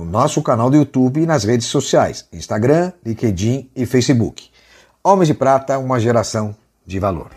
no nosso canal do YouTube e nas redes sociais, Instagram, LinkedIn e Facebook. Homens de Prata, uma geração de valor.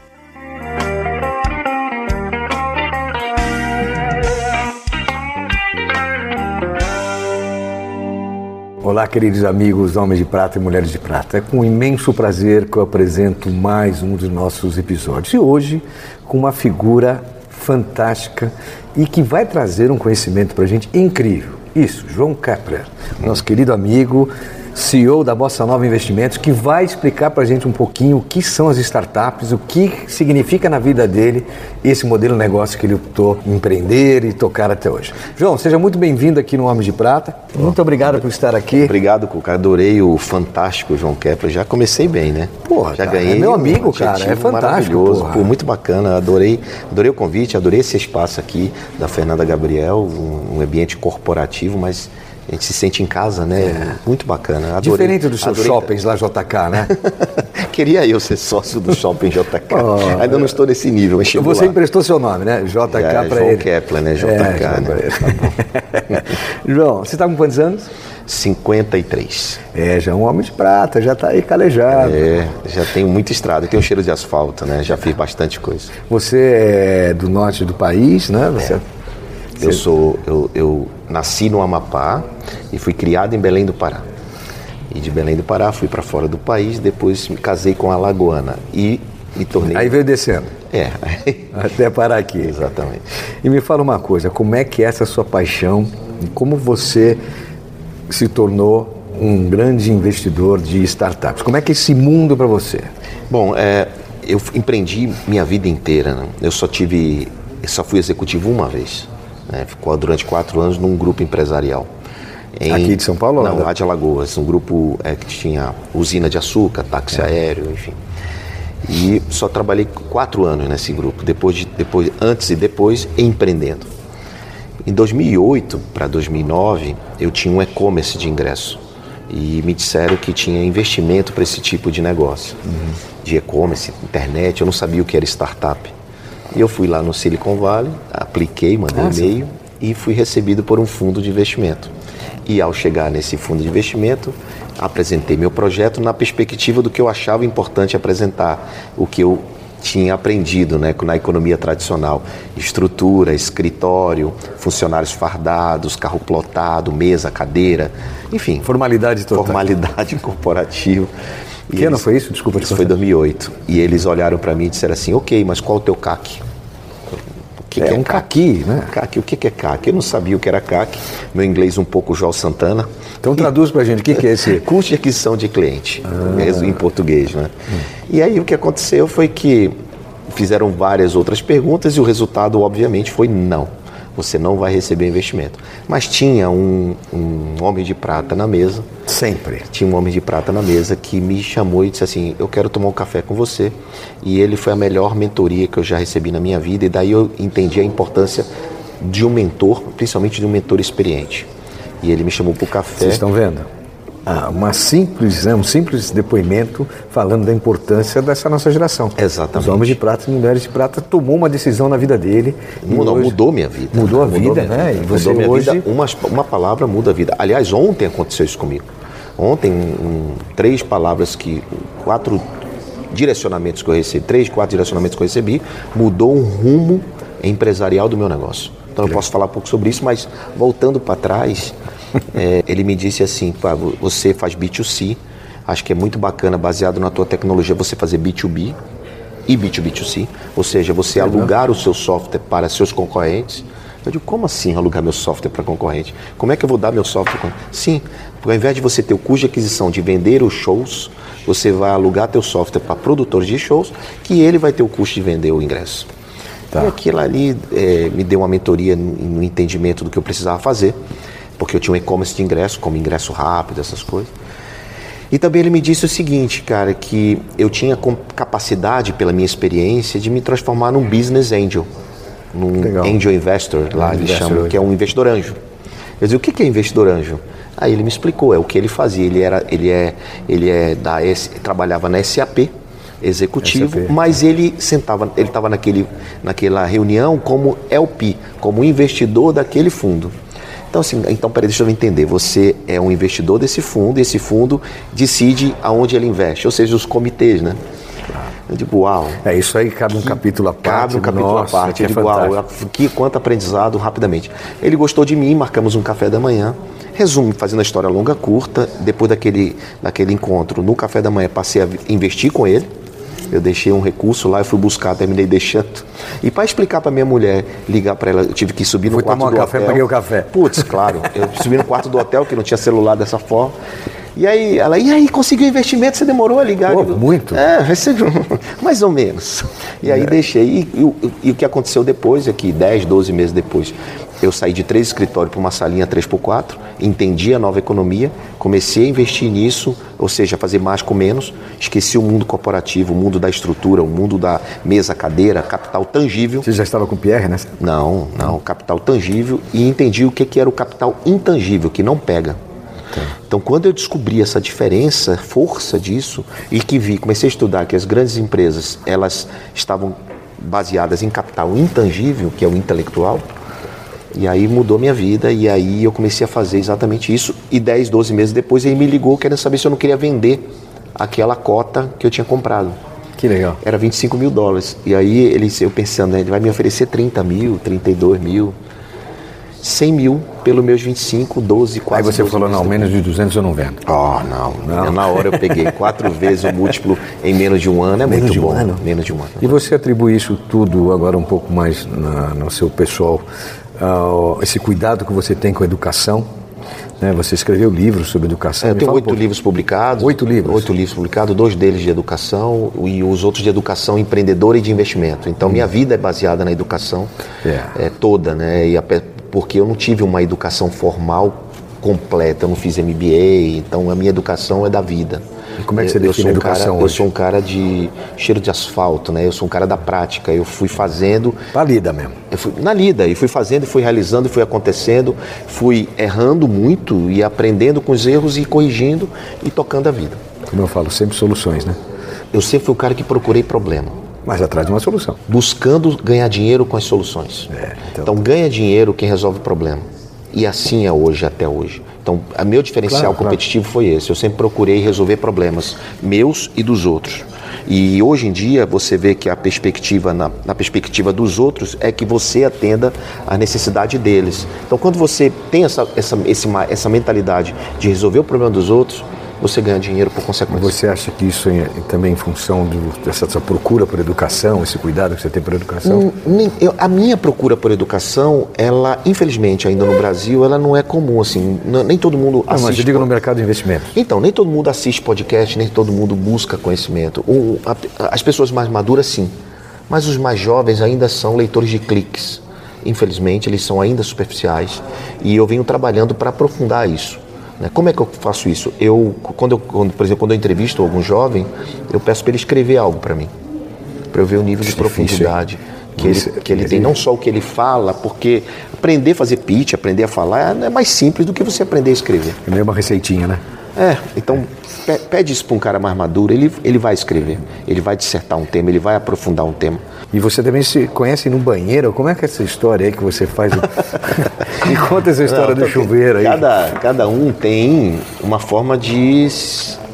Olá, queridos amigos, homens de prata e mulheres de prata. É com imenso prazer que eu apresento mais um dos nossos episódios. E hoje, com uma figura fantástica e que vai trazer um conhecimento para a gente incrível. Isso, João Kepler, nosso querido amigo, CEO da Bossa Nova Investimentos, que vai explicar para a gente um pouquinho o que são as startups, o que significa na vida dele esse modelo de negócio que ele optou empreender e tocar até hoje. João, seja muito bem-vindo aqui no Homem de Prata. Muito obrigado por estar aqui. Obrigado, Cuca. Adorei o fantástico João Kepler. Já comecei bem, né? Porra, já cara, ganhei. É meu amigo, um cara. É fantástico. Maravilhoso. Pô, muito bacana. Adorei, adorei o convite, adorei esse espaço aqui da Fernanda Gabriel, um, um ambiente corporativo, mas a gente se sente em casa, né? É. Muito bacana. Adorei, Diferente dos seus adorei... shoppings lá, JK, né? Queria eu ser sócio do shopping JK. Oh, Ainda não estou nesse nível, mas Você lá. emprestou seu nome, né? JK é, para ele. Kepler, né? JK, é, né? Tá João, você está com quantos anos? 53. É, já é um homem de prata, já está aí calejado. É, já tenho muita estrada, tenho cheiro de asfalto, né? Já fiz bastante coisa. Você é do norte do país, né? Você... É. Eu sou, eu, eu nasci no Amapá e fui criado em Belém do Pará. E de Belém do Pará fui para fora do país, depois me casei com a Lagoana e me tornei. Aí veio descendo. É. Até parar aqui. Exatamente. E me fala uma coisa, como é que é essa sua paixão e como você se tornou um grande investidor de startups? Como é que é esse mundo para você? Bom, é, eu empreendi minha vida inteira. Né? Eu só tive, eu só fui executivo uma vez. Né? Ficou durante quatro anos num grupo empresarial. Em, Aqui de São Paulo? Não, lá de Alagoas. Um grupo é, que tinha usina de açúcar, táxi é. aéreo, enfim. E só trabalhei quatro anos nesse grupo, depois, de, depois antes e depois empreendendo. Em 2008 para 2009, eu tinha um e-commerce de ingresso. E me disseram que tinha investimento para esse tipo de negócio. Uhum. De e-commerce, internet, eu não sabia o que era startup. E eu fui lá no Silicon Valley, apliquei, mandei ah, e-mail e fui recebido por um fundo de investimento. E ao chegar nesse fundo de investimento, apresentei meu projeto na perspectiva do que eu achava importante apresentar, o que eu tinha aprendido né, na economia tradicional. Estrutura, escritório, funcionários fardados, carro plotado, mesa, cadeira, enfim. Formalidade total. Formalidade corporativa. Que ano foi isso? Desculpa. Isso foi 2008. E eles olharam para mim e disseram assim, ok, mas qual o teu CAC? O que, é, que é um CAC, né? CAC, o que, que é CAC? Eu não sabia o que era CAC. Meu inglês um pouco João Santana. Então traduz para a gente, o que, que é esse? Custo de aquisição de cliente, ah. em português, né? Hum. E aí o que aconteceu foi que fizeram várias outras perguntas e o resultado, obviamente, foi não você não vai receber investimento. Mas tinha um, um homem de prata na mesa. Sempre. Tinha um homem de prata na mesa que me chamou e disse assim: Eu quero tomar um café com você. E ele foi a melhor mentoria que eu já recebi na minha vida. E daí eu entendi a importância de um mentor, principalmente de um mentor experiente. E ele me chamou para o café. Vocês estão vendo? Ah, uma simples, né, um simples depoimento falando da importância dessa nossa geração. Exatamente. Os homens de prata e mulheres de prata tomou uma decisão na vida dele. Mudou, hoje, mudou minha vida. Mudou a vida, mudou né? Vida. E você mudou minha hoje... vida. Uma, uma palavra muda a vida. Aliás, ontem aconteceu isso comigo. Ontem, um, três palavras que. quatro direcionamentos que eu recebi, três, quatro direcionamentos que eu recebi, mudou um rumo empresarial do meu negócio. Então eu posso falar um pouco sobre isso, mas voltando para trás, é, ele me disse assim, você faz B2C, acho que é muito bacana, baseado na tua tecnologia, você fazer B2B e B2B2C, ou seja, você uhum. alugar o seu software para seus concorrentes. Eu digo, como assim alugar meu software para concorrente? Como é que eu vou dar meu software? Sim, porque ao invés de você ter o custo de aquisição de vender os shows, você vai alugar teu software para produtores de shows, que ele vai ter o custo de vender o ingresso. Tá. E aquilo ali é, me deu uma mentoria no entendimento do que eu precisava fazer. Porque eu tinha um e-commerce de ingresso, como ingresso rápido, essas coisas. E também ele me disse o seguinte, cara, que eu tinha capacidade, pela minha experiência, de me transformar num business angel, num Legal. angel investor, lá eles chamam, que é um investidor anjo. Eu disse, o que é investidor anjo? Aí ele me explicou, é o que ele fazia. Ele era, ele é, ele é da S, trabalhava na SAP, executivo, SAP. mas ele sentava, ele estava naquele, naquela reunião como LP, como investidor daquele fundo. Então, assim, então, peraí, deixa eu entender. Você é um investidor desse fundo e esse fundo decide aonde ele investe, ou seja, os comitês, né? Eu digo, uau. É, isso aí cabe um capítulo à parte. Cabe um capítulo à parte. Eu digo, fantástico. uau, que quanto aprendizado rapidamente. Ele gostou de mim, marcamos um café da manhã. Resumo, fazendo a história longa, curta, depois daquele, daquele encontro, no café da manhã, passei a investir com ele eu deixei um recurso lá, eu fui buscar, terminei deixando. E para explicar para minha mulher, ligar para ela, eu tive que subir no Fui quarto tomar do café, hotel. paguei o café. Putz, claro. Eu subi no quarto do hotel, que não tinha celular dessa forma. E aí, ela, e aí, conseguiu investimento? Você demorou a ligar? Pô, muito. É, recebeu, mais ou menos. E aí é. deixei. E, e, e, o que aconteceu depois é que 10, 12 meses depois, eu saí de três escritórios para uma salinha 3x4, entendi a nova economia, comecei a investir nisso, ou seja, fazer mais com menos, esqueci o mundo corporativo, o mundo da estrutura, o mundo da mesa, cadeira, capital tangível. Você já estava com o Pierre, né? Não, não, capital tangível e entendi o que, que era o capital intangível, que não pega. Tá. Então, quando eu descobri essa diferença, força disso, e que vi, comecei a estudar que as grandes empresas, elas estavam baseadas em capital intangível, que é o intelectual, e aí mudou minha vida e aí eu comecei a fazer exatamente isso. E 10, 12 meses depois ele me ligou querendo saber se eu não queria vender aquela cota que eu tinha comprado. Que legal. Era 25 mil dólares. E aí ele, eu pensando, né, ele vai me oferecer 30 mil, 32 mil, 100 mil pelos meus 25, 12, 4 Aí você falou, não, menos de 200 eu não vendo. Oh, não. não. Na hora eu peguei quatro vezes o múltiplo em menos de um ano, é menos muito de bom. Um ano? Menos de um ano. E você atribui isso tudo agora um pouco mais na, no seu pessoal uh, esse cuidado que você tem com a educação. Né? Você escreveu livros sobre educação. É, eu tenho oito um livros publicados. Oito livros? Oito livros publicados, dois deles de educação e os outros de educação empreendedora e de investimento. Então, hum. minha vida é baseada na educação é. É, toda, né? E a, porque eu não tive uma educação formal completa, eu não fiz MBA, então a minha educação é da vida. E como é que você define um educação cara, hoje? Eu sou um cara de cheiro de asfalto, né? Eu sou um cara da prática. Eu fui fazendo... Na lida mesmo. Eu fui, na lida. E fui fazendo, e fui realizando, e fui acontecendo. Fui errando muito e aprendendo com os erros e corrigindo e tocando a vida. Como eu falo, sempre soluções, né? Eu sempre fui o cara que procurei problema. Mas atrás de uma solução. Buscando ganhar dinheiro com as soluções. É, então... então ganha dinheiro quem resolve o problema. E assim é hoje, até hoje. Então, o meu diferencial claro, competitivo claro. foi esse. Eu sempre procurei resolver problemas meus e dos outros. E hoje em dia você vê que a perspectiva na, na, perspectiva dos outros é que você atenda a necessidade deles. Então, quando você tem essa, essa, esse, essa mentalidade de resolver o problema dos outros, você ganha dinheiro por consequência. Você acha que isso é também em função dessa procura por educação, esse cuidado que você tem por educação? Eu, a minha procura por educação, ela, infelizmente, ainda no Brasil, ela não é comum, assim, nem todo mundo não, assiste... Mas eu digo no mercado de investimentos. Então, nem todo mundo assiste podcast, nem todo mundo busca conhecimento. O, a, as pessoas mais maduras, sim, mas os mais jovens ainda são leitores de cliques. Infelizmente, eles são ainda superficiais e eu venho trabalhando para aprofundar isso. Né? Como é que eu faço isso? Eu, quando eu, quando, por exemplo, quando eu entrevisto algum jovem, eu peço para ele escrever algo para mim, para eu ver o nível de profundidade que ele, que ele tem, não só o que ele fala, porque aprender a fazer pitch, aprender a falar é mais simples do que você aprender a escrever. É meio uma receitinha, né? É, então pede isso para um cara mais maduro, ele, ele vai escrever, ele vai dissertar um tema, ele vai aprofundar um tema. E você também se conhece no banheiro? Como é que é essa história aí que você faz? Me conta essa história Não, do chuveiro aí. Cada, cada um tem uma forma de,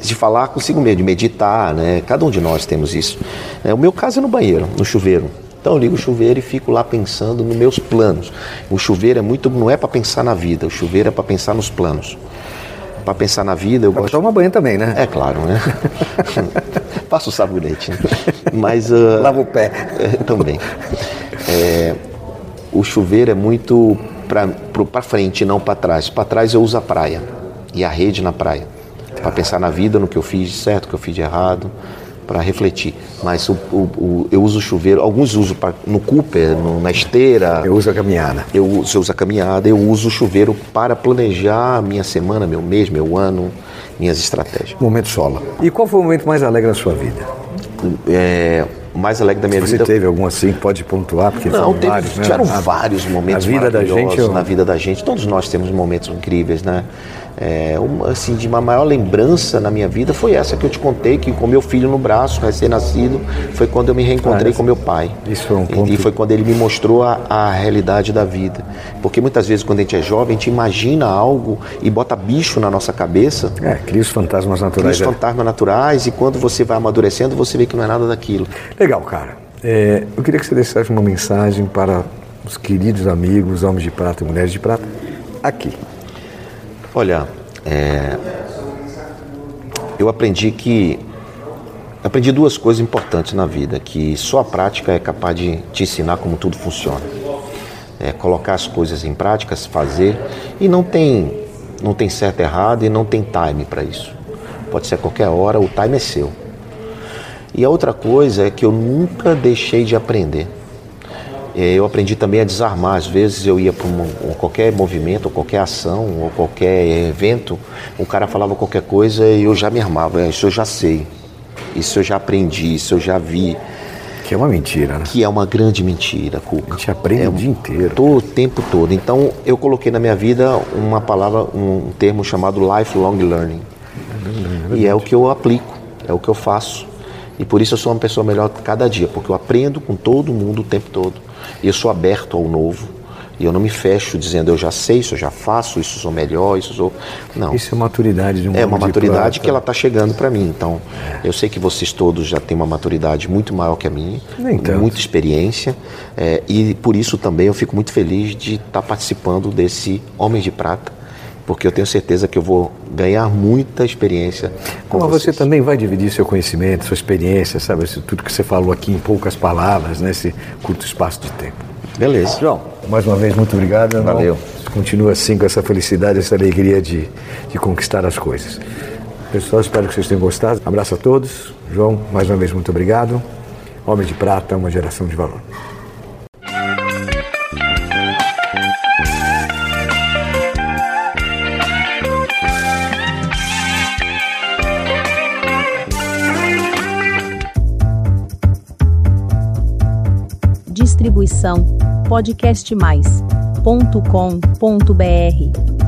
de falar consigo mesmo, de meditar, né? Cada um de nós temos isso. É, o meu caso é no banheiro, no chuveiro. Então eu ligo o chuveiro e fico lá pensando nos meus planos. O chuveiro é muito, não é para pensar na vida, o chuveiro é para pensar nos planos para pensar na vida. Eu pra gosto. tomar banho também, né? É claro, né? Passa o sabonete. Né? Mas. Uh, Lava o pé. É, também. É, o chuveiro é muito para frente, não para trás. Para trás eu uso a praia e a rede na praia. Para pensar na vida, no que eu fiz de certo, no que eu fiz de errado. Para refletir. Mas o, o, o, eu uso o chuveiro, alguns usam no Cooper, no, na esteira. Eu uso a caminhada. Eu, você usa a caminhada, eu uso o chuveiro para planejar minha semana, meu mês, meu ano, minhas estratégias. Momento sola. E qual foi o momento mais alegre da sua vida? É, mais alegre da minha Você vida. teve algum assim pode pontuar? Porque Não, teve, vários, né? tiveram A- vários momentos a vida da gente, eu- na vida da gente. Todos nós temos momentos incríveis, né? É, uma, assim, de uma maior lembrança na minha vida foi essa que eu te contei, que com meu filho no braço, recém-nascido, foi quando eu me reencontrei Ah, com meu pai. isso foi um E- ponto- E foi quando ele me mostrou a, a realidade da vida. Porque muitas vezes quando a gente é jovem, a gente imagina algo e bota bicho na nossa cabeça, É, cria os fantasmas cria naturais. os da- fantasmas naturais, e quando você vai amadurecendo, você vê que não é nada daquilo. Legal, cara. É, eu queria que você deixasse uma mensagem para os queridos amigos, homens de prata e mulheres de prata, aqui. Olha, é, eu aprendi que aprendi duas coisas importantes na vida, que só a prática é capaz de te ensinar como tudo funciona. É colocar as coisas em prática, fazer e não tem não tem certo e errado e não tem time para isso. Pode ser a qualquer hora, o time é seu. E a outra coisa é que eu nunca deixei de aprender. É, Eu aprendi também a desarmar. Às vezes eu ia para qualquer movimento, ou qualquer ação, ou qualquer evento, o cara falava qualquer coisa e eu já me armava. "É, Isso eu já sei, isso eu já aprendi, isso eu já vi. Que é uma mentira, né? Que é uma grande mentira, Cuca. A gente aprende é o dia inteiro. Todo o tempo todo. Então eu coloquei na minha vida uma palavra, um termo chamado lifelong learning. E é o que eu aplico, é o que eu faço. E por isso eu sou uma pessoa melhor cada dia, porque eu aprendo com todo mundo o tempo todo. E eu sou aberto ao novo. E eu não me fecho dizendo eu já sei, isso eu já faço, isso sou melhor, isso sou. Não. Isso é maturidade de um É uma maturidade que ela está chegando para mim. Então, eu sei que vocês todos já têm uma maturidade muito maior que a minha, Nem tanto. muita experiência, é, e por isso também eu fico muito feliz de estar participando desse Homem de Prata, porque eu tenho certeza que eu vou ganhar muita experiência com Mas você também vai dividir seu conhecimento, sua experiência, sabe? Isso tudo que você falou aqui em poucas palavras, nesse curto espaço de tempo. Beleza. João, mais uma vez, muito obrigado. irmão. Valeu. Continua assim com essa felicidade, essa alegria de, de conquistar as coisas. Pessoal, espero que vocês tenham gostado. Abraço a todos. João, mais uma vez, muito obrigado. Homem de Prata, uma geração de valor. Distribuição podcastmais.com.br